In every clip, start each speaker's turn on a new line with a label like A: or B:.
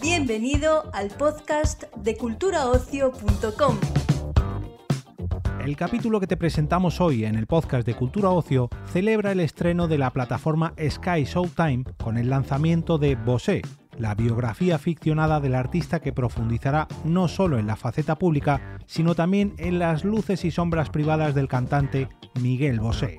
A: Bienvenido al podcast de culturaocio.com.
B: El capítulo que te presentamos hoy en el podcast de Cultura Ocio celebra el estreno de la plataforma Sky Showtime con el lanzamiento de Bosé, la biografía ficcionada del artista que profundizará no solo en la faceta pública, sino también en las luces y sombras privadas del cantante Miguel Bosé.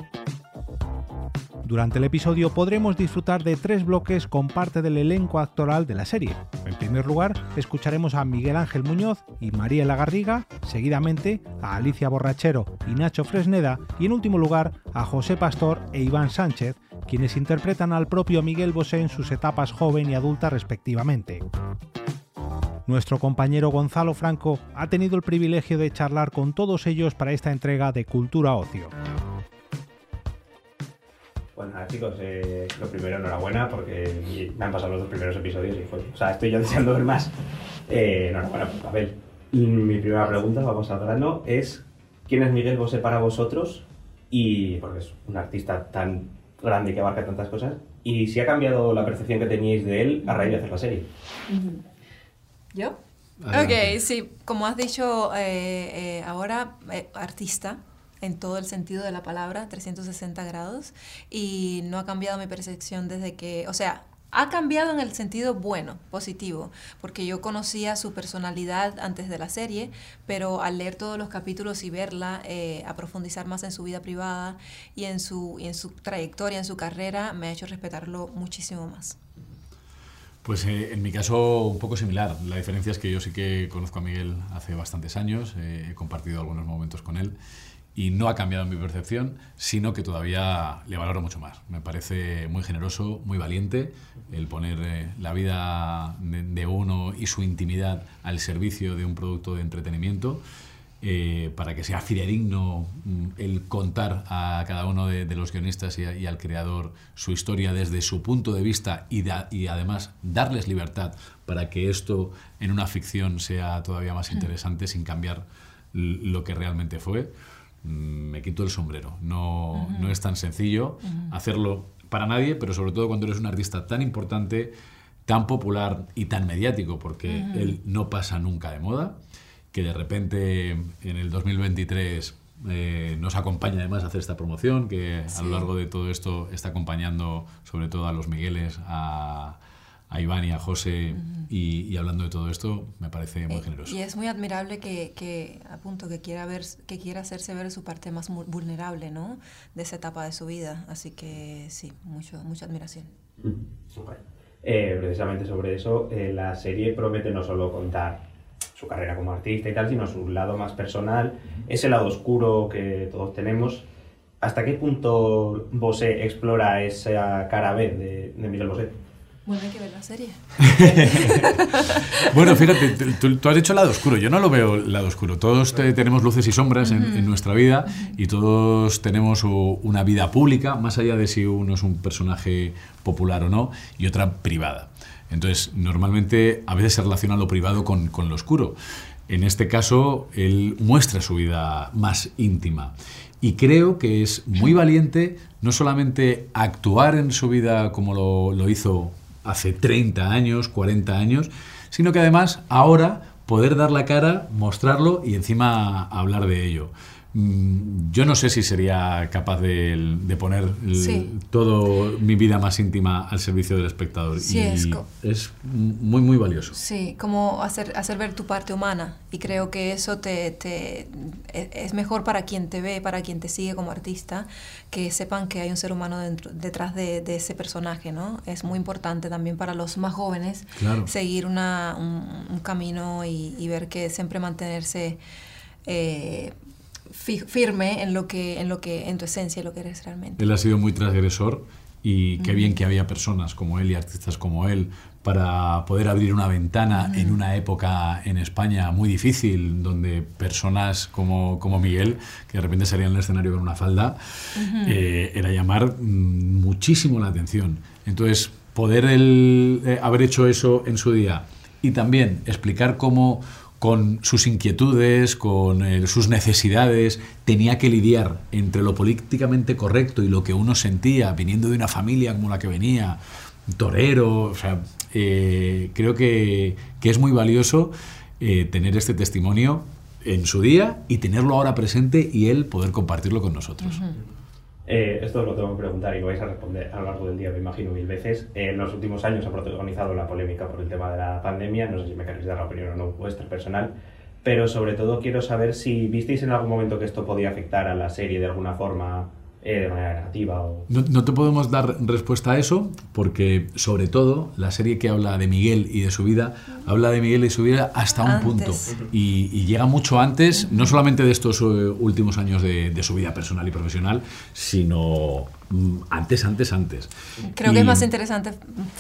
B: Durante el episodio podremos disfrutar de tres bloques con parte del elenco actoral de la serie. En primer lugar, escucharemos a Miguel Ángel Muñoz y María Lagarriga, seguidamente a Alicia Borrachero y Nacho Fresneda, y en último lugar a José Pastor e Iván Sánchez, quienes interpretan al propio Miguel Bosé en sus etapas joven y adulta respectivamente. Nuestro compañero Gonzalo Franco ha tenido el privilegio de charlar con todos ellos para esta entrega de Cultura Ocio.
C: Bueno, nada, chicos, eh, lo primero, enhorabuena, porque me han pasado los dos primeros episodios y fue. O sea, estoy yo deseando ver más. Eh, enhorabuena por papel. Mi primera pregunta, vamos al grano, es: ¿quién es Miguel Bosé para vosotros? Y porque es un artista tan grande que abarca tantas cosas. Y si ha cambiado la percepción que teníais de él a raíz de hacer la serie.
D: ¿Yo?
E: Adelante.
D: Ok, sí, como has dicho eh, eh, ahora, eh, artista en todo el sentido de la palabra, 360 grados, y no ha cambiado mi percepción desde que, o sea, ha cambiado en el sentido bueno, positivo, porque yo conocía su personalidad antes de la serie, pero al leer todos los capítulos y verla, eh, a profundizar más en su vida privada y en su, en su trayectoria, en su carrera, me ha hecho respetarlo muchísimo más.
E: Pues eh, en mi caso un poco similar. La diferencia es que yo sí que conozco a Miguel hace bastantes años, eh, he compartido algunos momentos con él y no ha cambiado mi percepción, sino que todavía le valoro mucho más. Me parece muy generoso, muy valiente el poner eh, la vida de, de uno y su intimidad al servicio de un producto de entretenimiento. eh, para que sea fidedigno mm, el contar a cada uno de, de los guionistas y, a- y al creador su historia desde su punto de vista y, da- y además darles libertad para que esto en una ficción sea todavía más interesante sin cambiar lo que realmente fue. Mm, Me quito el sombrero. No, no es tan sencillo hacerlo para nadie, pero sobre todo cuando eres un artista tan importante, tan popular y tan mediático, porque él no pasa nunca de moda, que de repente en el 2023 eh, nos acompaña además a hacer esta promoción, que a lo largo de todo esto está acompañando sobre todo a los Migueles, a, a Iván y a José, y, y hablando de todo esto me parece muy
D: Eh,
E: generoso.
D: Y es muy admirable que, que a punto que quiera ver, que quiera hacerse ver su parte más mu- vulnerable, ¿no? De esa etapa de su vida. Así que sí, mucho, mucha admiración.
C: Súper. Eh, precisamente sobre eso, eh, la serie promete no solo contar su carrera como artista y tal, sino su lado más personal, ese lado oscuro que todos tenemos. ¿Hasta qué punto Bosé explora esa cara B de, de Miguel Bosé?
D: Bueno, hay que ver la serie.
E: Bueno, fíjate, tú, tú has dicho lado oscuro. Yo no lo veo lado oscuro. Todos te- tenemos luces y sombras en, en nuestra vida y todos tenemos una vida pública, más allá de si uno es un personaje popular o no, y otra privada. Entonces, normalmente a veces se relaciona lo privado con, con lo oscuro. En este caso, él muestra su vida más íntima. Y creo que es muy valiente no solamente actuar en su vida como lo, lo hizo hace 30 años, 40 años, sino que además ahora poder dar la cara, mostrarlo y encima hablar de ello. Mm, Yo no sé si sería capaz de, de poner el-
D: Sí.
E: todo mi vida más íntima al servicio del espectador.
D: Sí,
E: y
D: es
E: es muy, muy valioso.
D: Sí, como hacer, hacer ver tu parte humana. Y creo que eso te, te- e- es mejor para quien te ve, para quien te sigue como artista, que sepan que hay un ser humano dentro, detrás de, de ese personaje, ¿no? Es muy importante también para los más jóvenes
E: Claro.
D: seguir una, un, un camino y, y ver que siempre mantenerse eh, fi- firme en lo que, en lo que, en tu esencia, lo que eres realmente.
E: Él ha sido muy transgresor y qué bien que había personas como él y artistas como él para poder abrir una ventana en una época en España muy difícil, donde personas como, como Miguel, que de repente salían al escenario con una falda, eh, era llamar mm, muchísimo la atención. Entonces, poder él, eh, haber hecho eso en su día y también explicar cómo, con sus inquietudes, con eh, sus necesidades, tenía que lidiar entre lo políticamente correcto y lo que uno sentía, viniendo de una familia como la que venía, torero, o sea, eh, creo que, que, es muy valioso eh, tener este testimonio en su día y tenerlo ahora presente y él poder compartirlo con nosotros.
C: Eh, esto lo tengo que preguntar y lo vais a responder a lo largo del día, me imagino mil veces. en los últimos años ha protagonizado la polémica por el tema de la pandemia. No sé si me queréis dar la opinión o no vuestra personal. Pero sobre todo quiero saber si visteis en algún momento que esto podía afectar a la serie de alguna forma eh, de manera negativa. O...
E: No, te podemos dar respuesta a eso porque, sobre todo, la serie que habla de Miguel y de su vida, habla de Miguel y su vida hasta un punto. Y, llega mucho antes, no solamente de estos eh, últimos años de, su vida personal y profesional, sino mm, antes, antes, antes.
D: Creo que es más interesante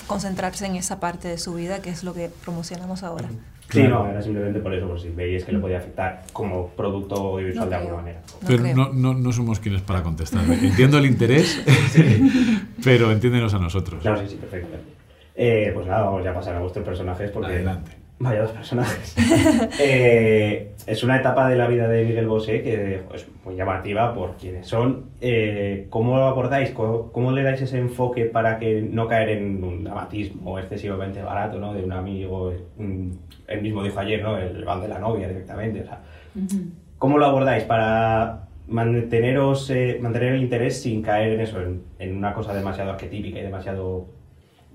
D: concentrarse en esa parte de su vida, que es lo que promocionamos ahora.
C: Sí, no, era simplemente por eso, por si veíais que le podía afectar como producto audiovisual de alguna manera.
E: pero no, no, no, somos quienes para contestar. Entiendo el interés, pero entiéndenos a nosotros.
C: Claro, sí, sí, perfectamente. Eh, pues nada, vamos ya a pasar a vuestros personajes porque...
E: Adelante.
C: Vaya dos personajes. Eh, es una etapa de la vida de Miguel Bosé que es muy llamativa por quienes son. Eh, ¿Cómo lo abordáis? ¿Cómo, le dais ese enfoque para que no caer en un dramatismo excesivamente barato, ¿no? De un amigo, él mismo dijo ayer, ¿no? El van de la novia directamente. O sea, ¿Cómo lo abordáis para manteneros, eh, mantener el interés sin caer en eso, en, una cosa demasiado arquetípica y demasiado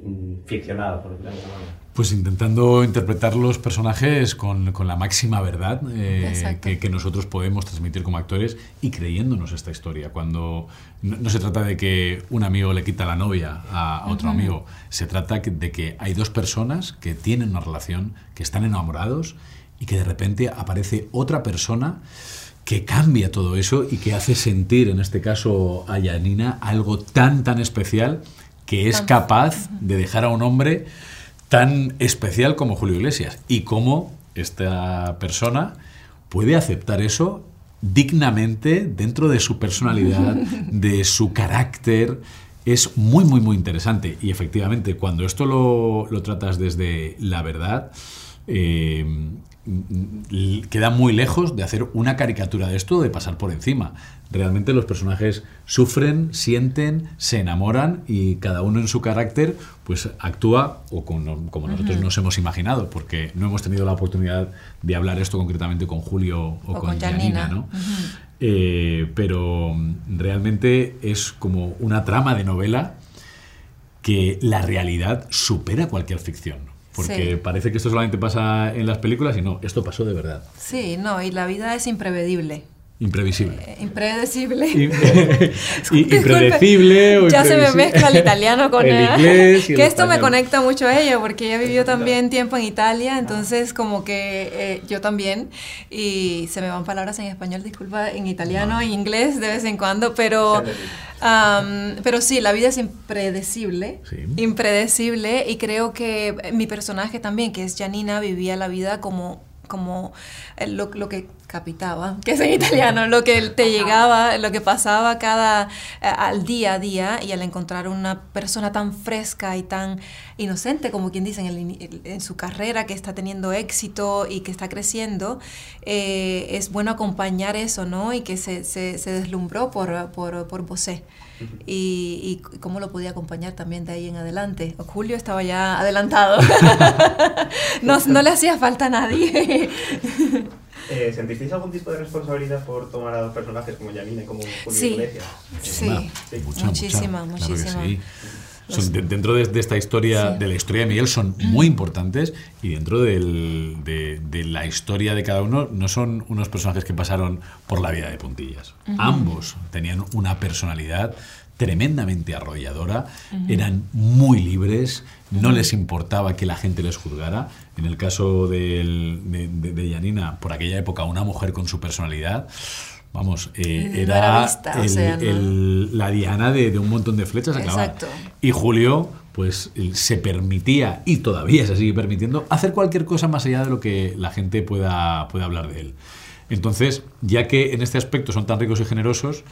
C: mm, ficcionada, por decirlo
E: pues intentando interpretar los personajes con, con la máxima verdad eh, que, que, nosotros podemos transmitir como actores y creyéndonos esta historia. Cuando no, se trata de que un amigo le quita la novia a, otro amigo, se trata de que hay dos personas que tienen una relación, que están enamorados y que de repente aparece otra persona que cambia todo eso y que hace sentir, en este caso a Yanina, algo tan, tan especial que es capaz de dejar a un hombre tan especial como Julio Iglesias y cómo esta persona puede aceptar eso dignamente dentro de su personalidad, de su carácter. Es muy, muy, muy interesante. Y efectivamente, cuando esto lo, lo tratas desde la verdad, eh, queda muy lejos de hacer una caricatura de esto, de pasar por encima. Realmente los personajes sufren, sienten, se enamoran y cada uno en su carácter pues actúa o como nosotros nos hemos imaginado, porque no hemos tenido la oportunidad de hablar esto concretamente con Julio o, con, Janina, ¿no? Eh, pero realmente es como una trama de novela que la realidad supera cualquier ficción. Porque parece que esto solamente pasa en las películas y no, esto pasó de verdad.
D: Sí, no, y la vida es imprevisible.
E: Imprevisible.
D: Eh, impredecible.
E: impredecible.
D: ya se me mezcla el italiano con el inglés. que esto me conecta mucho a ella, porque ella vivió también tiempo en Italia, entonces como que eh, yo también, y se me van palabras en español, disculpa, en italiano, en inglés de vez en cuando, pero, pero sí, la vida es impredecible, impredecible, y creo que mi personaje también, que es Janina, vivía la vida como como eh, lo, lo, que capitaba, que es en italiano, lo que te llegaba, lo que pasaba cada eh, al día a día y al encontrar una persona tan fresca y tan inocente como quien dice en, en su carrera que está teniendo éxito y que está creciendo, eh, es bueno acompañar eso, ¿no? Y que se, se, se deslumbró por, por, por Bosé y, y, cómo lo podía acompañar también de ahí en adelante. Julio estaba ya adelantado, no, no, le hacía falta a nadie.
C: Eh, ¿Sentisteis algún tipo de responsabilidad por tomar a dos personajes como Janine y como Julio
D: sí. Iglesias? Sí, sí. muchísima, muchísima.
E: dentro de, esta historia, de la historia de Miguel, son muy importantes y dentro del, de, de, la historia de cada uno no son unos personajes que pasaron por la vida de puntillas. Ambos tenían una personalidad tremendamente arrolladora, eran muy libres, no les importaba que la gente les juzgara. En el caso de, de, Janina, por aquella época, una mujer con su personalidad, vamos, eh, era, la diana de, un montón de flechas. Y Julio, pues se permitía, y todavía se sigue permitiendo, hacer cualquier cosa más allá de lo que la gente pueda, pueda hablar de él. Entonces, ya que en este aspecto son tan ricos y generosos,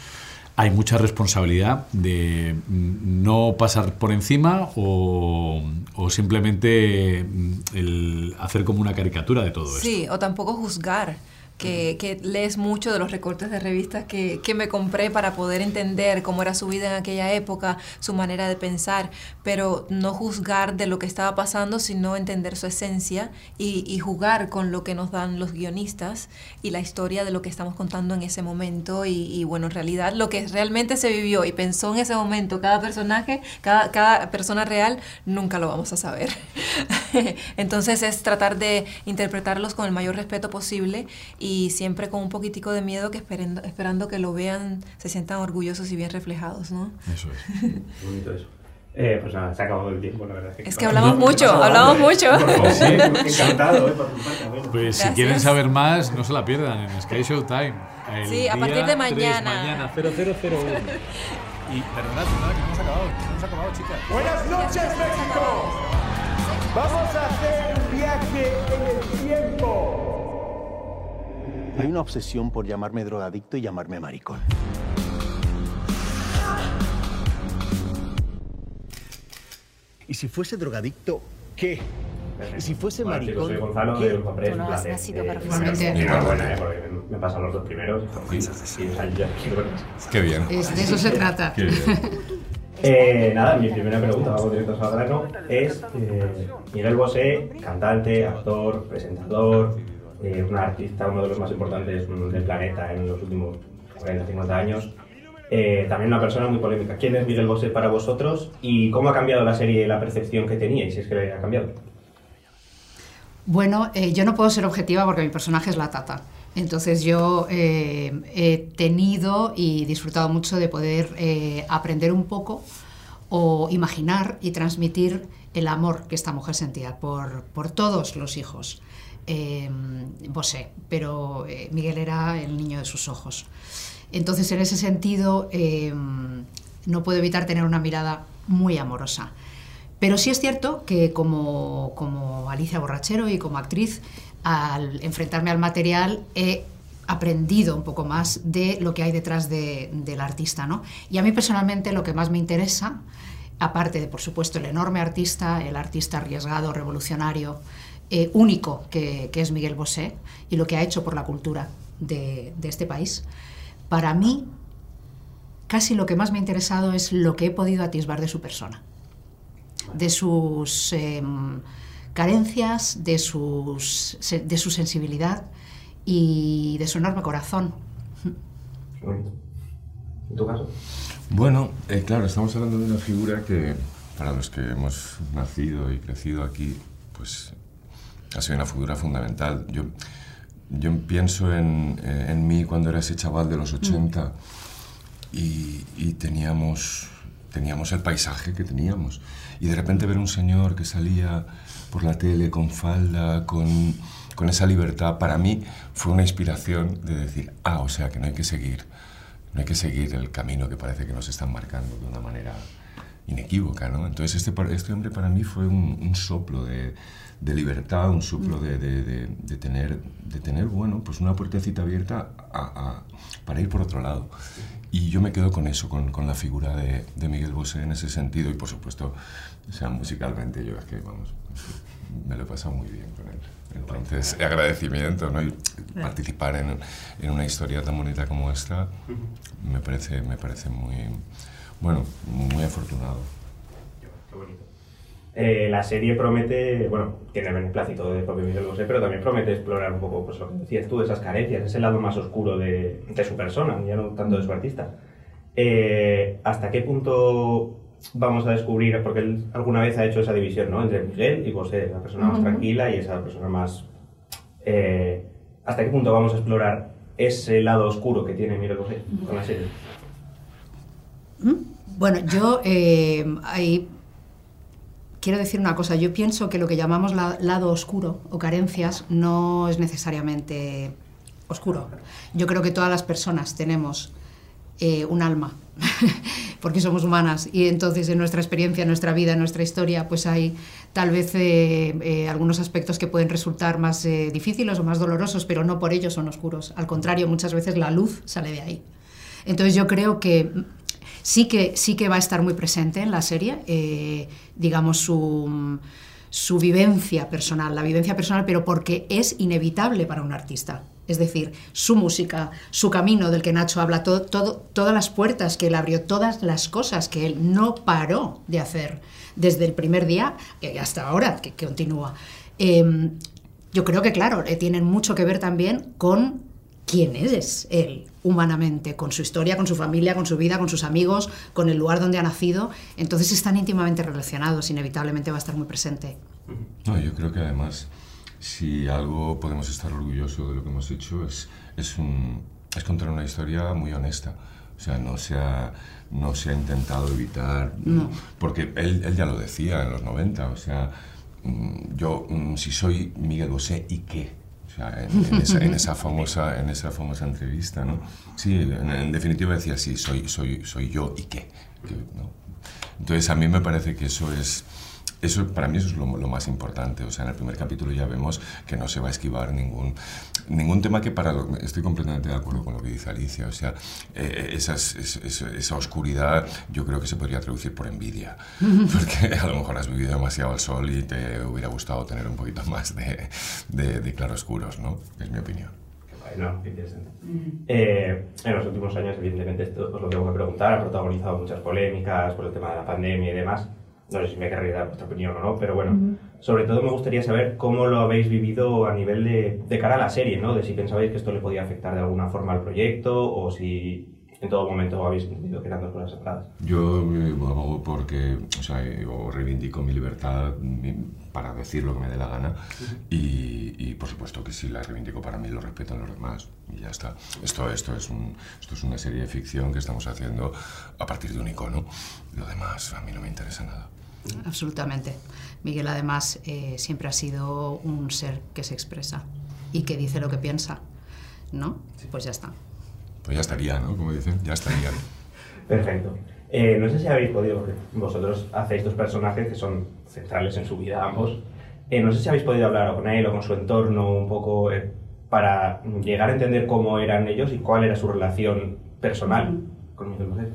E: hay mucha responsabilidad de mm, no pasar por encima o, o simplemente mm, el hacer como una caricatura de todo esto.
D: Sí, o tampoco juzgar que, lees mucho de los recortes de revistas que, me compré para poder entender cómo era su vida en aquella época, su manera de pensar, pero no juzgar de lo que estaba pasando, sino entender su esencia y, jugar con lo que nos dan los guionistas y la historia de lo que estamos contando en ese momento y, bueno, en realidad lo que realmente se vivió y pensó en ese momento cada personaje, cada, cada persona real, nunca lo vamos a saber. Entonces es tratar de interpretarlos con el mayor respeto posible y y siempre con un poquitico de miedo que esperando, esperando que lo vean, se sientan orgullosos y bien reflejados, ¿no?
E: Eso es.
C: bonito eso. Eh, pues nada, se ha acabado el tiempo, la verdad.
D: Es que, hablamos mucho, hablamos mucho.
C: Sí, encantado, eh, por tu parte.
E: Pues si quieren saber más, no se la pierdan en Sky Showtime.
D: sí, a partir de mañana.
E: mañana, 0001. Y perdonad, nada, que no hemos acabado, no hemos acabado, chicas.
F: Buenas noches, México. Vamos a hacer un viaje en el.
G: Hay una obsesión por llamarme drogadicto y llamarme maricón. Y si fuese drogadicto, ¿qué? Y si fuese
C: bueno,
G: maricón,
C: soy Gonzalo,
G: ¿qué?
C: Tú no has nacido para Enhorabuena, eh, porque me pasan los dos primeros.
E: Qué bien.
H: de eso se trata.
E: Qué bien.
C: Eh, nada, mi primera pregunta, vamos directo al grano, es eh, Miguel Bosé, cantante, actor, presentador, eh, un artista, uno de los más importantes del planeta en los últimos 40, 50 años. Eh, también una persona muy polémica. ¿Quién es Miguel Bosé para vosotros y cómo ha cambiado la serie la percepción que teníais, si es que ha cambiado?
H: Bueno, eh, yo no puedo ser objetiva porque mi personaje es la tata. Entonces yo he tenido y disfrutado mucho de poder aprender un poco o imaginar y transmitir el amor que esta mujer sentía por, por todos los hijos eh, Bosé, pero Miguel era el niño de sus ojos. Entonces, en ese sentido, em, no puedo evitar tener una mirada muy amorosa. Pero sí es cierto que como, como Alicia Borrachero y como actriz, al enfrentarme al material, he aprendido un poco más de lo que hay detrás del artista. ¿no? Y a mí personalmente lo que más me interesa, aparte de, por supuesto, el enorme artista, el artista arriesgado, revolucionario, eh, único que, es Miguel Bosé y lo que ha hecho por la cultura de, este país. Para mí, casi lo que más me ha interesado es lo que he podido atisbar de su persona, de sus em, carencias, de, sus, de su sensibilidad y de su enorme corazón.
C: ¿En tu caso?
I: Bueno, eh, claro, estamos hablando de una figura que, para los que hemos nacido y crecido aquí, pues ha sido una figura fundamental. Yo, yo pienso en, eh, en, mí cuando era ese chaval de los 80 y, y, teníamos, teníamos el paisaje que teníamos. Y de repente ver un señor que salía por la tele con falda, con, con esa libertad, para mí fue una inspiración de decir, ah, o sea que no hay que seguir, no hay que seguir el camino que parece que nos están marcando de una manera inequívoca, ¿no? Entonces este, este hombre para mí fue un, un soplo de, de libertad, un soplo de, de, de, tener, de tener, bueno, pues una puertecita abierta a, para ir por otro lado. Y yo me quedo con eso, con, con la figura de, de, Miguel Bosé en ese sentido y por supuesto, o sea, musicalmente yo es que, vamos, me lo he pasado muy bien con él. Entonces, agradecimiento, ¿no? Y participar en, en, una historia tan bonita como esta me parece, me parece muy, bueno, muy afortunado.
C: Qué bonito. Eh, la serie promete, bueno, tiene el beneplácito de propio Miguel Bosé, pero también promete explorar un poco, pues lo que decías tú, esas carencias, ese lado más oscuro de, de su persona, ya no tanto de su artista. Eh, ¿Hasta qué punto vamos a descubrir, porque él alguna vez ha hecho esa división, ¿no? Entre Miguel y Bosé, la persona más tranquila y esa persona más... Eh, ¿Hasta qué punto vamos a explorar ese lado oscuro que tiene Miguel Bosé con la serie?
H: ¿Mm? Bueno, yo hay quiero decir una cosa, yo pienso que lo que llamamos lado oscuro o carencias no es necesariamente oscuro. Yo creo que todas las personas tenemos eh, un alma, porque somos humanas y entonces en nuestra experiencia, en nuestra vida, en nuestra historia, pues hay tal vez eh, eh, algunos aspectos que pueden resultar más difíciles o más dolorosos, pero no por ello son oscuros. Al contrario, muchas veces la luz sale de ahí. Entonces yo creo que sí que, sí que va a estar muy presente en la serie, eh, digamos, su, su vivencia personal, la vivencia personal, pero porque es inevitable para un artista. Es decir, su música, su camino del que Nacho habla, todas las puertas que él abrió, todas las cosas que él no paró de hacer desde el primer día hasta ahora, que, continúa. Eh, yo creo que, claro, eh, tienen mucho que ver también con quién es él humanamente, con su historia, con su familia, con su vida, con sus amigos, con el lugar donde ha nacido. Entonces están íntimamente relacionados, inevitablemente va a estar muy presente.
I: No, yo creo que además, si algo podemos estar orgullosos de lo que hemos hecho, es, es, un, es contar una historia muy honesta. O sea, no se ha, no se ha intentado evitar,
H: No.
I: porque él, él ya lo decía en los 90, o sea, mm, yo, mm, si soy Miguel Bosé, ¿y qué? O sea, en, esa, famosa, en esa famosa entrevista, ¿no? Sí, en, definitiva decía, sí, soy, soy, soy yo, ¿y qué? Entonces, a mí me parece que eso es... Eso, para mí eso es lo, lo, más importante. O sea, en el primer capítulo ya vemos que no se va a esquivar ningún, ningún tema que para... Lo, estoy completamente de acuerdo con lo que dice Alicia. O sea, eh, esas, es, esa oscuridad yo creo que se podría traducir por envidia. Porque a lo mejor has vivido demasiado al sol y te hubiera gustado tener un poquito más de, de, de claroscuros, ¿no? Es mi opinión.
C: No, qué interesante. Eh, en los últimos años, evidentemente, esto os lo tengo que preguntar, ha protagonizado muchas polémicas por el tema de la pandemia y demás. No sé si me querréis dar vuestra opinión o no, pero bueno, uh -huh. sobre todo me gustaría saber cómo lo habéis vivido a nivel de, de, cara a la serie, ¿no? De si pensabais que esto le podía afectar de alguna forma al proyecto o si en todo momento habéis entendido que eran dos cosas separadas.
I: Yo eh, abogo porque, o sea, yo reivindico mi libertad mi, para decir lo que me dé la gana y, y, por supuesto que si la reivindico para mí lo respetan los demás y ya está. Esto, esto, es un, esto es una serie de ficción que estamos haciendo a partir de un icono. Lo demás a mí no me interesa nada.
H: Absolutamente. Miguel además eh, siempre ha sido un ser que se expresa y que dice lo que piensa, ¿no? Sí. Pues ya está.
I: Pues ya estaría, ¿no? Como dicen, ya estaría.
C: Perfecto. Eh, no sé si habéis podido, porque vosotros hacéis dos personajes que son centrales en su vida ambos. Eh, no sé si habéis podido hablar con él o con su entorno un poco eh, para llegar a entender cómo eran ellos y cuál era su relación personal con Miguel Bosé.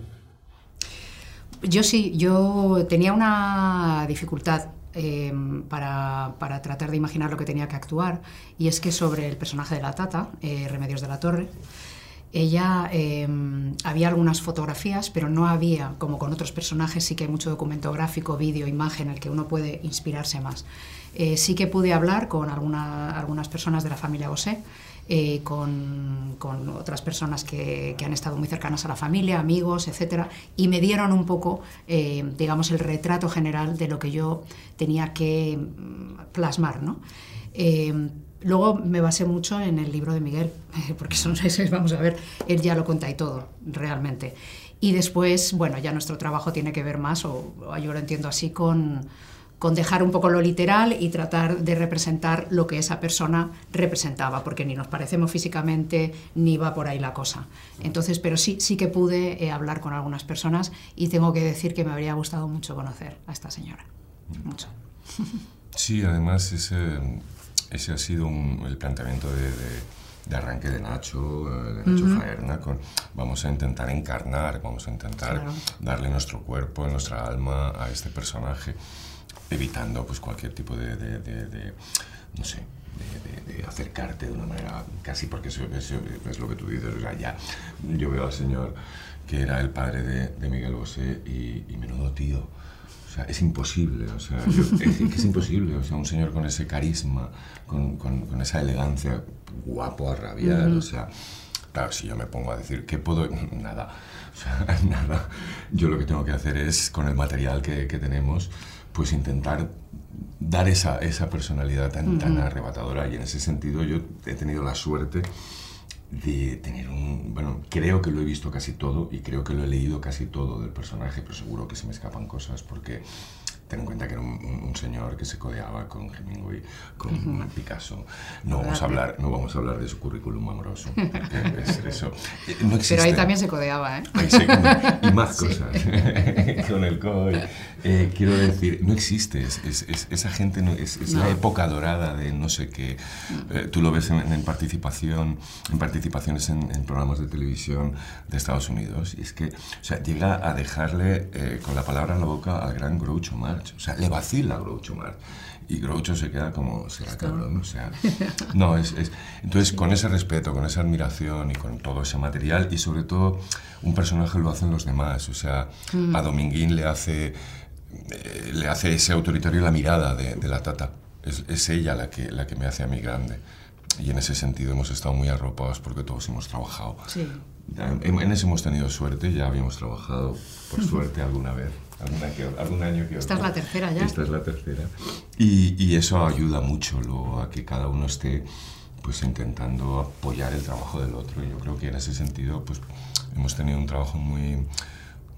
H: Yo sí, yo tenía una dificultad eh, para, para, tratar de imaginar lo que tenía que actuar, y es que sobre el personaje de la Tata, eh, Remedios de la Torre, ella eh, había algunas fotografías, pero no había, como con otros personajes, sí que hay mucho documento gráfico, vídeo, imagen, en el que uno puede inspirarse más. Eh, sí que pude hablar con alguna, algunas personas de la familia Bosé, eh, con, con, otras personas que, que, han estado muy cercanas a la familia, amigos, etcétera, y me dieron un poco, eh, digamos, el retrato general de lo que yo tenía que mm, plasmar, ¿no? Eh, luego me basé mucho en el libro de Miguel, porque son seis, vamos a ver, él ya lo cuenta y todo, realmente. Y después, bueno, ya nuestro trabajo tiene que ver más, o yo lo entiendo así, con, con dejar un poco lo literal y tratar de representar lo que esa persona representaba, porque ni nos parecemos físicamente ni va por ahí la cosa. Entonces, pero sí, sí que pude eh, hablar con algunas personas y tengo que decir que me habría gustado mucho conocer a esta señora. Mucho.
I: Sí, además ese, ese ha sido un, el planteamiento de, de, de, arranque de Nacho, de Nacho uh -huh. Faerna, con vamos a intentar encarnar, vamos a intentar claro. darle nuestro cuerpo, nuestra alma a este personaje evitando pues cualquier tipo de, de, de, de no sé, de, acercarte de una manera casi porque eso, eso, es lo que tú dices, o sea, ya yo veo al señor que era el padre de, Miguel Bosé y, y, menudo tío. O sea, es imposible, o sea, yo, es, es, imposible, o sea, un señor con ese carisma, con, con, con esa elegancia, guapo a rabiar, o sea, claro, si yo me pongo a decir, ¿qué puedo? Nada, o sea, nada. Yo lo que tengo que hacer es, con el material que, que tenemos, pues intentar dar esa, esa personalidad tan, uh -huh. tan arrebatadora y en ese sentido yo he tenido la suerte de tener un... Bueno, creo que lo he visto casi todo y creo que lo he leído casi todo del personaje, pero seguro que se me escapan cosas porque ten en cuenta que era un, un- señor que se codeaba con Hemingway, con Picasso. No vamos, a hablar, no vamos a hablar de su currículum amoroso, es eso. Eh, No existe.
H: Pero ahí también se codeaba, ¿eh?
I: Ahí se- y más cosas con el COI. Eh, quiero decir, no existe. Es, es- es- esa gente no, es, es la época dorada de no sé qué. Eh, tú lo ves en, en participación, en participaciones en, en programas de televisión de Estados Unidos. Y es que, o sea, llega a dejarle eh, con la palabra en la boca al gran Groucho Marx. O sea, le vacila a Groucho Marx. Y Groucho se queda como, será cabrón, o sea... No, es, es- Entonces, con ese respeto, con esa admiración y con todo ese material, y sobre todo, un personaje lo hacen los demás. O sea, a Dominguín le hace, eh, le hace ese autoritario la mirada de, de la tata. Es, es ella la que, la que me hace a mí grande. Y en ese sentido hemos estado muy arropados porque todos hemos trabajado.
H: Sí.
I: En, en ese hemos tenido suerte, ya habíamos trabajado, por suerte, alguna vez, alguna que- algún año que
H: Esta es la tercera ya.
I: Esta es la tercera. Y, y eso ayuda mucho luego a que cada uno esté pues intentando apoyar el trabajo del otro. Y yo creo que en ese sentido pues hemos tenido un trabajo muy,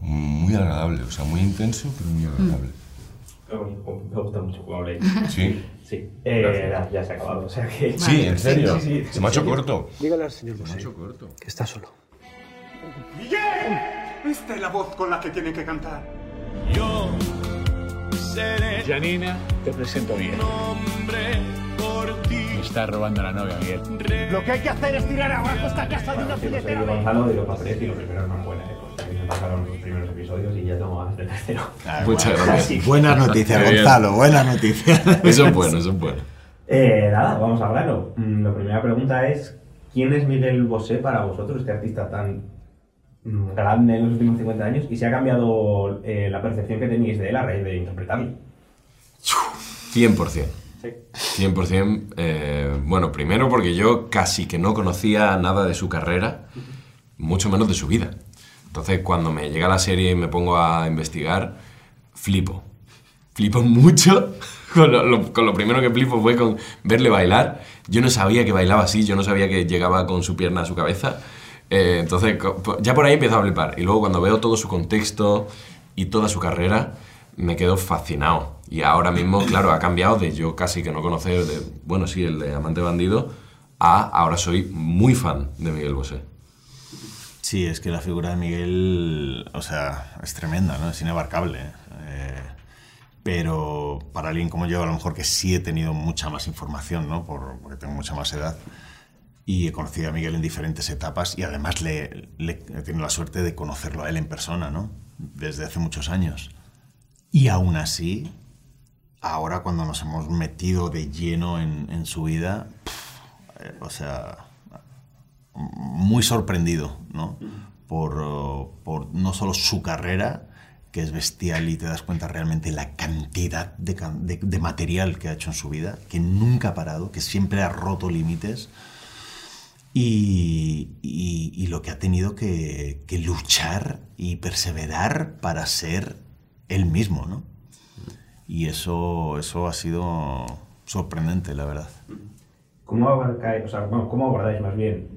I: muy agradable, o sea, muy intenso, pero muy agradable.
C: Me gusta mucho cómo habléis.
I: Sí.
C: Sí. Eh, ya, ya se ha acabado, o sea que...
I: Sí, en serio.
C: Sí, sí,
I: Se me ha hecho
C: sí.
I: corto.
F: Dígale al señor
I: Se me ha
F: José
I: hecho corto.
F: que está solo.
J: ¡Miguel! Esta es la voz con la que tiene que cantar.
F: Yo seré
K: Janina, te presento
F: por ti.
K: Me estás robando la novia, Miguel.
J: Lo que hay que hacer es tirar abajo esta casa de una filetera.
C: soy Gonzalo de Los Papeles y lo primero no es buena, ¿eh? A pasaron los primeros episodios y ya tengo ganas del tercero.
I: Muchas gracias.
L: Buenas noticias. Gonzalo, buenas noticias.
I: Eso es bueno, eso es bueno.
C: Eh, nada, vamos a hablarlo. Mm, La primera pregunta es, ¿quién es Miguel Bosé para vosotros, este artista tan grande en los últimos 50 años? ¿Y si ha cambiado eh, la percepción que tenéis de él a raíz de interpretarlo?
I: 100%.
C: Sí.
I: 100%. eh, bueno, primero porque yo casi que no conocía nada de su carrera, mucho menos de su vida. Entonces, cuando me llega la serie y me pongo a investigar, flipo. Flipo mucho. Con lo, lo- con lo primero que flipo fue con verle bailar. Yo no sabía que bailaba así, yo no sabía que llegaba con su pierna a su cabeza. Eh, entonces, ya por ahí empiezo a flipar. Y luego cuando veo todo su contexto y toda su carrera, me quedo fascinado. Y ahora mismo, claro, ha cambiado de yo casi que no conocer, de, bueno, sí, el de Amante Bandido, a ahora soy muy fan de Miguel Bosé.
L: Sí, es que la figura de Miguel, o sea, es tremenda, ¿no? Es inabarcable. Eh, pero para alguien como yo, a lo mejor que sí he tenido mucha más información, ¿no? Por- porque tengo mucha más edad. Y he conocido a Miguel en diferentes etapas y además le, le- he tenido la suerte de conocerlo a él en persona, ¿no? Desde hace muchos años. Y aún así, ahora cuando nos hemos metido de lleno en, en su vida, pff, o sea, muy sorprendido, ¿no? Por, por no solo su carrera, que es bestial y te das cuenta realmente la cantidad de, de- de material que ha hecho en su vida, que nunca ha parado, que siempre ha roto límites y, y- y lo que ha tenido que, que luchar y perseverar para ser él mismo, ¿no? Y eso, eso ha sido sorprendente, la verdad.
C: ¿Cómo abarcáis, o sea, bueno, cómo abordáis más bien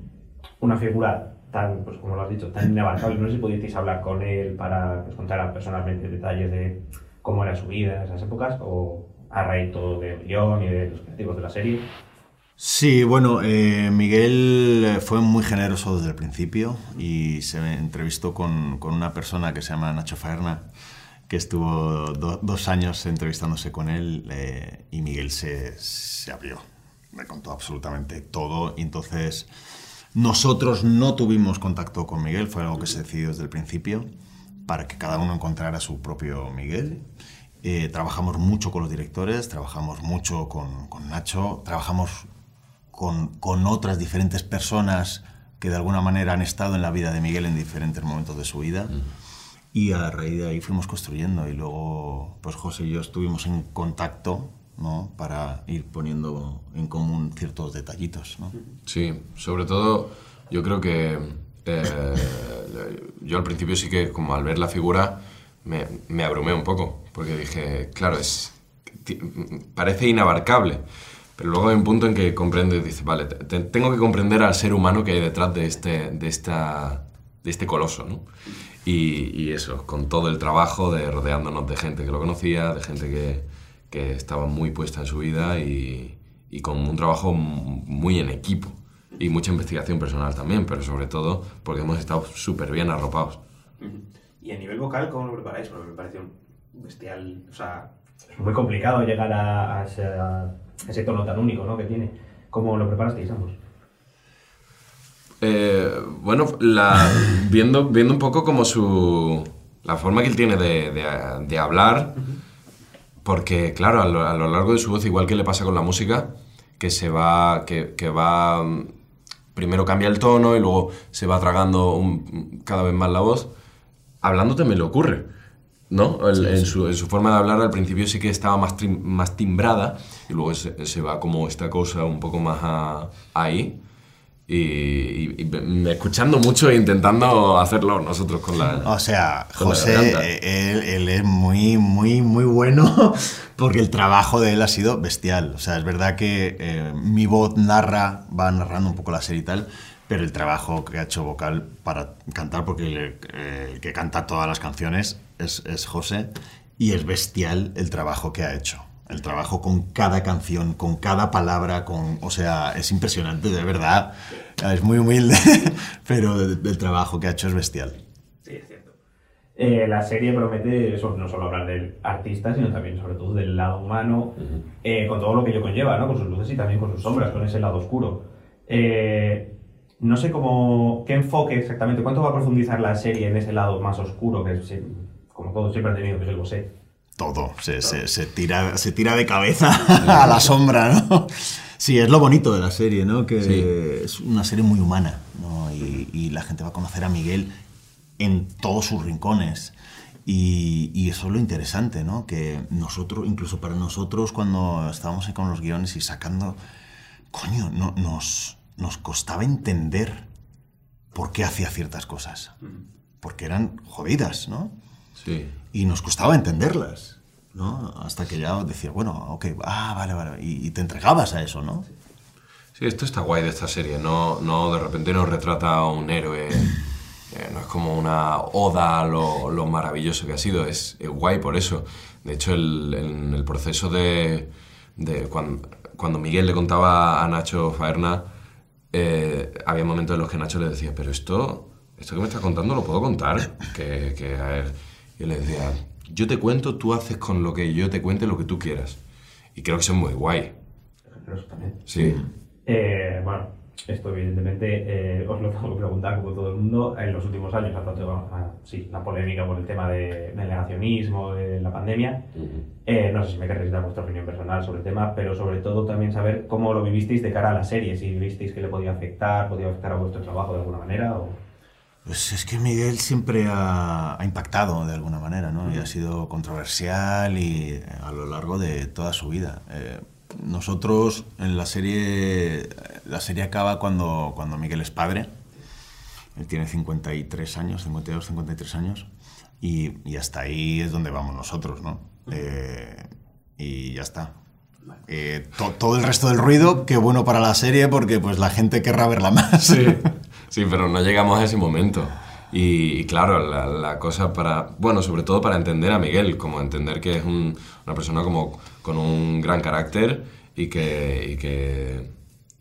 C: una figura tan, pues como lo has dicho, tan inabarcable? No sé si pudisteis hablar con él para pues, contar personalmente detalles de cómo era su vida en esas épocas o a raíz todo del guion y de los creativos de la serie.
L: Sí, bueno, eh, Miguel fue muy generoso desde el principio y se entrevistó con, con una persona que se llama Nacho Faerna, que estuvo do- dos años entrevistándose con él eh, y Miguel se, se abrió, me contó absolutamente todo entonces nosotros no tuvimos contacto con Miguel, fue algo que se decidió desde el principio para que cada uno encontrara su propio Miguel. Eh, trabajamos mucho con los directores, trabajamos mucho con, con Nacho, trabajamos con, con otras diferentes personas que de alguna manera han estado en la vida de Miguel en diferentes momentos de su vida. Y a raíz de ahí fuimos construyendo y luego pues José y yo estuvimos en contacto ¿no? para ir poniendo en común ciertos detallitos. ¿no?
I: Sí, sobre todo yo creo que eh, yo al principio sí que como al ver la figura me, me abrumé un poco, porque dije, claro, es, parece inabarcable, pero luego hay un punto en que comprendes, dices, vale, te- te- tengo que comprender al ser humano que hay detrás de, este, de, esta,
M: de este coloso, ¿no? Y, y eso, con todo el trabajo de rodeándonos de gente que lo conocía, de gente que, que estaba muy puesta en su vida y, y con un trabajo muy en equipo y mucha investigación personal también, pero sobre todo porque hemos estado súper bien arropados.
C: Y a nivel vocal, ¿cómo lo preparáis? Porque me pareció bestial. O sea, es muy complicado llegar a, a ese tono tan único ¿no? que tiene. ¿Cómo lo preparasteis ambos?
M: Eh, bueno, viendo, viendo un poco como su... la forma que él tiene de, de- hablar, porque claro, a lo, largo de su voz, igual que le pasa con la música, que se va, que, que va, mm, primero cambia el tono y luego se va tragando cada vez más la voz, hablando también le ocurre. ¿No? El- en, Su, en su forma de hablar al principio sí que estaba más, trim- más timbrada y luego se, se va como esta cosa un poco más a- ahí y, y- y escuchando mucho e intentando hacerlo nosotros con la
L: O sea, José, eh, él, él es muy, muy, muy bueno porque el trabajo de él ha sido bestial. O sea, es verdad que eh, mi voz narra, va narrando un poco la serie y tal, pero el trabajo que ha hecho vocal para cantar, porque el, eh, el que canta todas las canciones es, es José, y es bestial el trabajo que ha hecho. El trabajo con cada canción, con cada palabra, con, o sea, es impresionante, de verdad. Es muy humilde, pero el, el trabajo que ha hecho es bestial.
C: Sí, es cierto. Eh, la serie promete eso, no solo hablar del artista, sino también, sobre todo, del lado humano, eh, con todo lo que ello conlleva, ¿no? Con sus luces y también con sus sombras, con ese lado oscuro. Eh, no sé cómo, qué enfoque exactamente, cuánto va a profundizar la serie en ese lado más oscuro que, es, como todo siempre ha tenido, que es el bosé.
L: Todo, se, se- se tira, se tira de cabeza a la sombra, ¿no? Sí, es lo bonito de la serie, ¿no? Que
M: Sí.
L: es una serie muy humana, ¿no? Y, y la gente va a conocer a Miguel en todos sus rincones. Y, y eso es lo interesante, ¿no? Que nosotros, incluso para nosotros, cuando estábamos ahí con los guiones y sacando, coño, no, nos, nos costaba entender por qué hacía ciertas cosas. Porque eran jodidas, ¿no?
M: Sí.
L: Y nos costaba entenderlas, ¿no? Hasta que ya decía, bueno, ok, ah, vale, vale. Y, y te entregabas a eso, ¿no?
M: Sí, esto está guay de esta serie. No, no de repente nos retrata a un héroe. eh, no es como una oda a lo, lo maravilloso que ha sido. Es, es guay por eso. De hecho, el, en el proceso de. de cuando, cuando Miguel le contaba a Nacho Faerna, eh, había momentos en los que Nacho le decía, pero esto, esto que me estás contando lo puedo contar. Que, que a ver. Y él le decía, yo te cuento, tú haces con lo que yo te cuente lo que tú quieras. Y creo que eso es muy guay. Sí.
C: Eh, bueno, esto evidentemente eh, os lo tengo que preguntar como todo el mundo. En los últimos años ha tratado ah, sí, la polémica por el tema de, del negacionismo, de la pandemia. Eh, no sé si me querréis dar vuestra opinión personal sobre el tema, pero sobre todo también saber cómo lo vivisteis de cara a la serie, si visteis que le podía afectar, podía afectar a vuestro trabajo de alguna manera. O...
L: Pues es que Miguel siempre ha, ha impactado de alguna manera, ¿no? Y ha sido controversial y eh, a lo largo de toda su vida. Eh, nosotros en la serie, la serie acaba cuando, cuando Miguel es padre. Él tiene 53 años, 52, 53 años. Y, y hasta ahí es donde vamos nosotros, ¿no? Eh, y ya está. Eh, to- todo el resto del ruido, qué bueno para la serie porque pues la gente querrá verla más.
M: Sí, sí, pero no llegamos a ese momento. Y, y claro, la, la cosa para, bueno, sobre todo para entender a Miguel, como entender que es un- una persona como con un gran carácter y que, y que,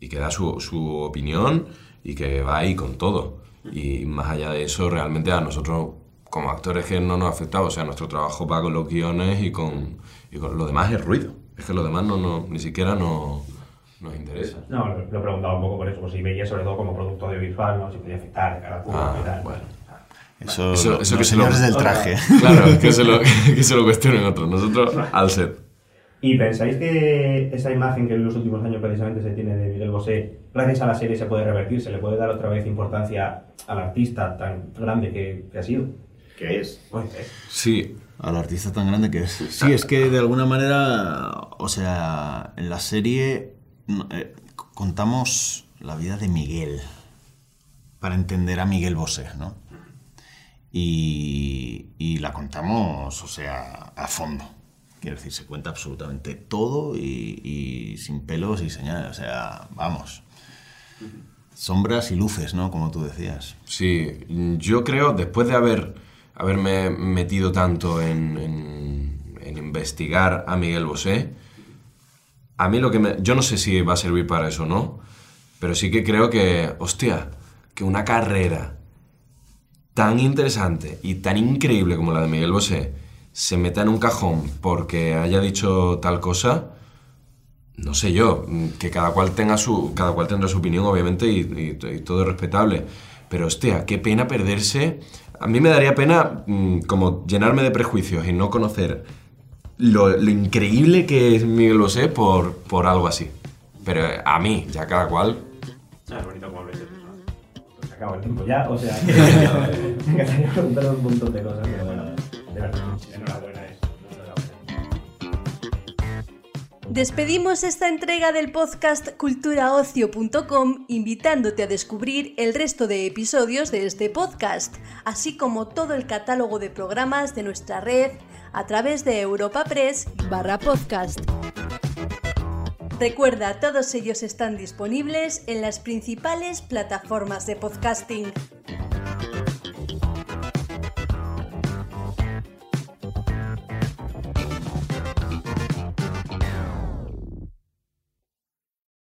M: y que da su, su opinión y que va ahí con todo. Y más allá de eso, realmente a nosotros como actores que no nos ha afectado, o sea, nuestro trabajo va con los guiones y con, y con lo demás es ruido. Es que lo demás no, no, ni siquiera no, nos interesa.
C: No, lo, lo preguntaba un poco por eso, por si veía sobre todo como producto audiovisual, ¿no? si podía afectar de cara al público
M: Ah,
C: y tal.
M: bueno.
L: Eso,
M: Eso-
L: lo-
M: eso
L: los
M: que se lo-
L: del traje.
M: Claro, que se lo, que se lo cuestionen otros. Nosotros al set.
C: ¿Y pensáis que esa imagen que en los últimos años precisamente se tiene de Miguel Bosé, gracias a la serie se puede revertir, se le puede dar otra vez importancia al artista tan grande que, que ha sido?
L: ¿Qué es?
C: Pues, eh,
M: Sí.
L: Al artista tan grande que es. Sí, es que de alguna manera, o sea, en la serie eh, contamos la vida de Miguel para entender a Miguel Bosé, ¿no? Y, la contamos, o sea, a fondo. Quiero decir, se cuenta absolutamente todo y, sin pelos y señales. O sea, vamos. sombras y luces, ¿no? Como tú decías.
M: Sí, yo creo, después de haber, haberme metido tanto en investigar a Miguel Bosé, a mí lo que me... Yo no sé si va a servir para eso no, pero sí que creo que, hostia, que una carrera tan interesante y tan increíble como la de Miguel Bosé se meta en un cajón porque haya dicho tal cosa, no sé yo, que cada cual tenga su, cada cual tendrá su opinión obviamente y todo es respetable, pero hostia, qué pena perderse. A mí me daría pena mm, como llenarme de prejuicios y no conocer lo, lo increíble que es Miguel Bosé por, por algo así. Pero eh, a mí, ya cada cual.
C: Ah, es bonito como lo dices. Se acaba el tiempo ya, o sea, que me encantaría preguntar un montón de cosas, pero bueno, de verdad, enhorabuena eso.
A: Despedimos esta entrega del podcast culturaocio.com invitándote a descubrir el resto de episodios de este podcast, así como todo el catálogo de programas de nuestra red a través de Europa Press barra podcast. Recuerda, todos ellos están disponibles en las principales plataformas de podcasting.